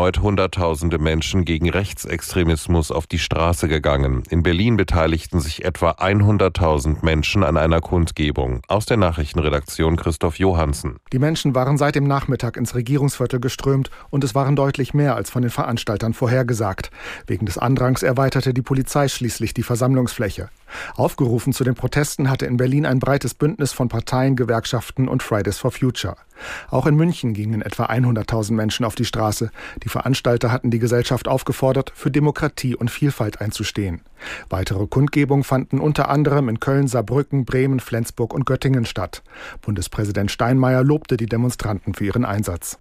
Heute Hunderttausende Menschen gegen Rechtsextremismus auf die Straße gegangen. In Berlin beteiligten sich etwa 100.000 Menschen an einer Kundgebung. Aus der Nachrichtenredaktion Christoph Johansen. Die Menschen waren seit dem Nachmittag ins Regierungsviertel geströmt und es waren deutlich mehr als von den Veranstaltern vorhergesagt. Wegen des Andrangs erweiterte die Polizei schließlich die Versammlungsfläche. Aufgerufen zu den Protesten hatte in Berlin ein breites Bündnis von Parteien, Gewerkschaften und Fridays for Future. Auch in München gingen etwa 100.000 Menschen auf die Straße. Die Veranstalter hatten die Gesellschaft aufgefordert, für Demokratie und Vielfalt einzustehen. Weitere Kundgebungen fanden unter anderem in Köln, Saarbrücken, Bremen, Flensburg und Göttingen statt. Bundespräsident Steinmeier lobte die Demonstranten für ihren Einsatz.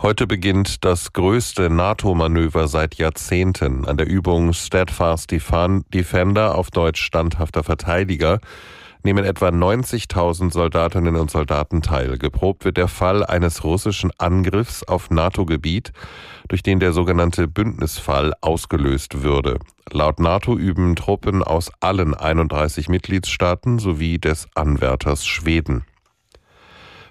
Heute beginnt das größte NATO-Manöver seit Jahrzehnten. An der Übung Steadfast Defender auf Deutsch standhafter Verteidiger nehmen etwa 90.000 Soldatinnen und Soldaten teil. Geprobt wird der Fall eines russischen Angriffs auf NATO-Gebiet, durch den der sogenannte Bündnisfall ausgelöst würde. Laut NATO üben Truppen aus allen 31 Mitgliedstaaten sowie des Anwärters Schweden.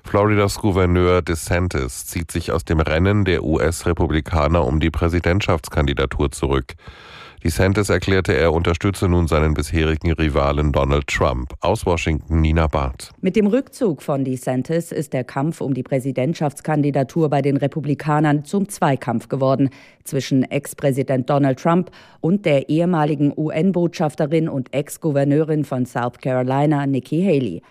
Floridas Gouverneur DeSantis zieht sich aus dem Rennen der US-Republikaner um die Präsidentschaftskandidatur zurück. DeSantis erklärte, er unterstütze nun seinen bisherigen Rivalen Donald Trump. Aus Washington Nina Barth. Mit dem Rückzug von DeSantis ist der Kampf um die Präsidentschaftskandidatur bei den Republikanern zum Zweikampf geworden zwischen Ex-Präsident Donald Trump und der ehemaligen UN-Botschafterin und Ex-Gouverneurin von South Carolina Nikki Haley.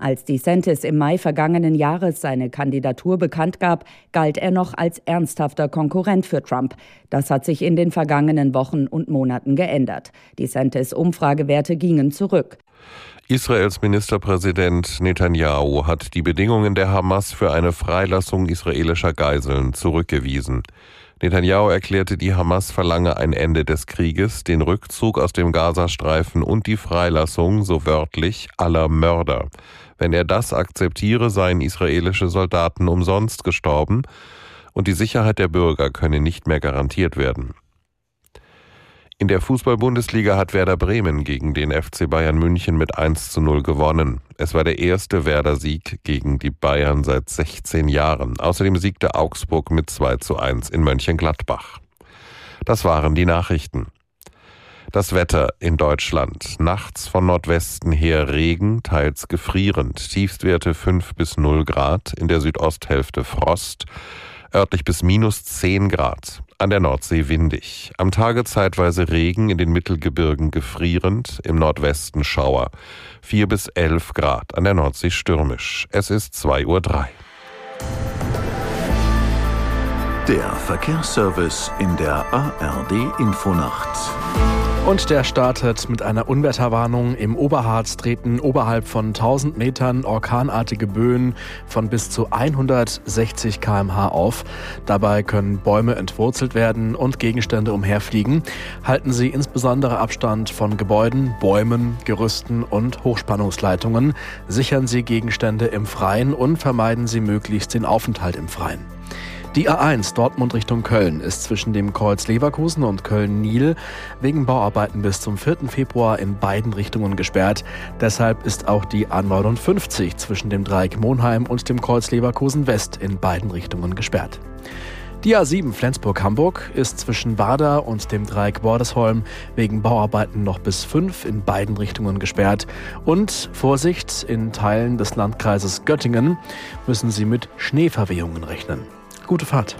Als DeSantis im Mai vergangenen Jahres seine Kandidatur bekannt gab, galt er noch als ernsthafter Konkurrent für Trump. Das hat sich in den vergangenen Wochen und Monaten geändert. DeSantis Umfragewerte gingen zurück. Israels Ministerpräsident Netanyahu hat die Bedingungen der Hamas für eine Freilassung israelischer Geiseln zurückgewiesen. Netanyahu erklärte, die Hamas verlange ein Ende des Krieges, den Rückzug aus dem Gazastreifen und die Freilassung, so wörtlich, aller Mörder. Wenn er das akzeptiere, seien israelische Soldaten umsonst gestorben und die Sicherheit der Bürger könne nicht mehr garantiert werden. In der Fußball-Bundesliga hat Werder Bremen gegen den FC Bayern München mit 1 zu 0 gewonnen. Es war der erste Werder-Sieg gegen die Bayern seit 16 Jahren. Außerdem siegte Augsburg mit 2 zu 1 in Mönchengladbach. Das waren die Nachrichten. Das Wetter in Deutschland. Nachts von Nordwesten her Regen, teils gefrierend. Tiefstwerte 5 bis 0 Grad. In der Südosthälfte Frost. Örtlich bis minus 10 Grad. An der Nordsee windig. Am Tage zeitweise Regen, in den Mittelgebirgen gefrierend. Im Nordwesten Schauer. 4 bis 11 Grad. An der Nordsee stürmisch. Es ist 2.03 Uhr. Der Verkehrsservice in der ARD Infonacht. Und der startet mit einer Unwetterwarnung. Im Oberharz treten oberhalb von 1000 Metern orkanartige Böen von bis zu 160 km/h auf. Dabei können Bäume entwurzelt werden und Gegenstände umherfliegen. Halten Sie insbesondere Abstand von Gebäuden, Bäumen, Gerüsten und Hochspannungsleitungen. Sichern Sie Gegenstände im Freien und vermeiden Sie möglichst den Aufenthalt im Freien. Die A1 Dortmund Richtung Köln ist zwischen dem Kreuz Leverkusen und Köln-Niel wegen Bauarbeiten bis zum 4. Februar in beiden Richtungen gesperrt. Deshalb ist auch die A59 zwischen dem Dreieck Monheim und dem Kreuz Leverkusen West in beiden Richtungen gesperrt. Die A7 Flensburg-Hamburg ist zwischen Bader und dem Dreieck Bordesholm wegen Bauarbeiten noch bis 5 in beiden Richtungen gesperrt. Und Vorsicht, in Teilen des Landkreises Göttingen müssen Sie mit Schneeverwehungen rechnen. Gute Fahrt.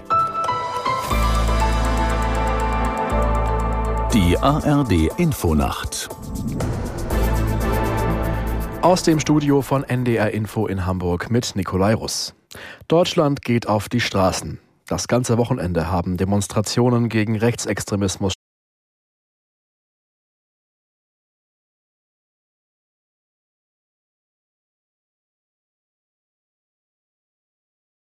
Die ARD Infonacht. Aus dem Studio von NDR Info in Hamburg mit Nikolai Russ. Deutschland geht auf die Straßen. Das ganze Wochenende haben Demonstrationen gegen Rechtsextremismus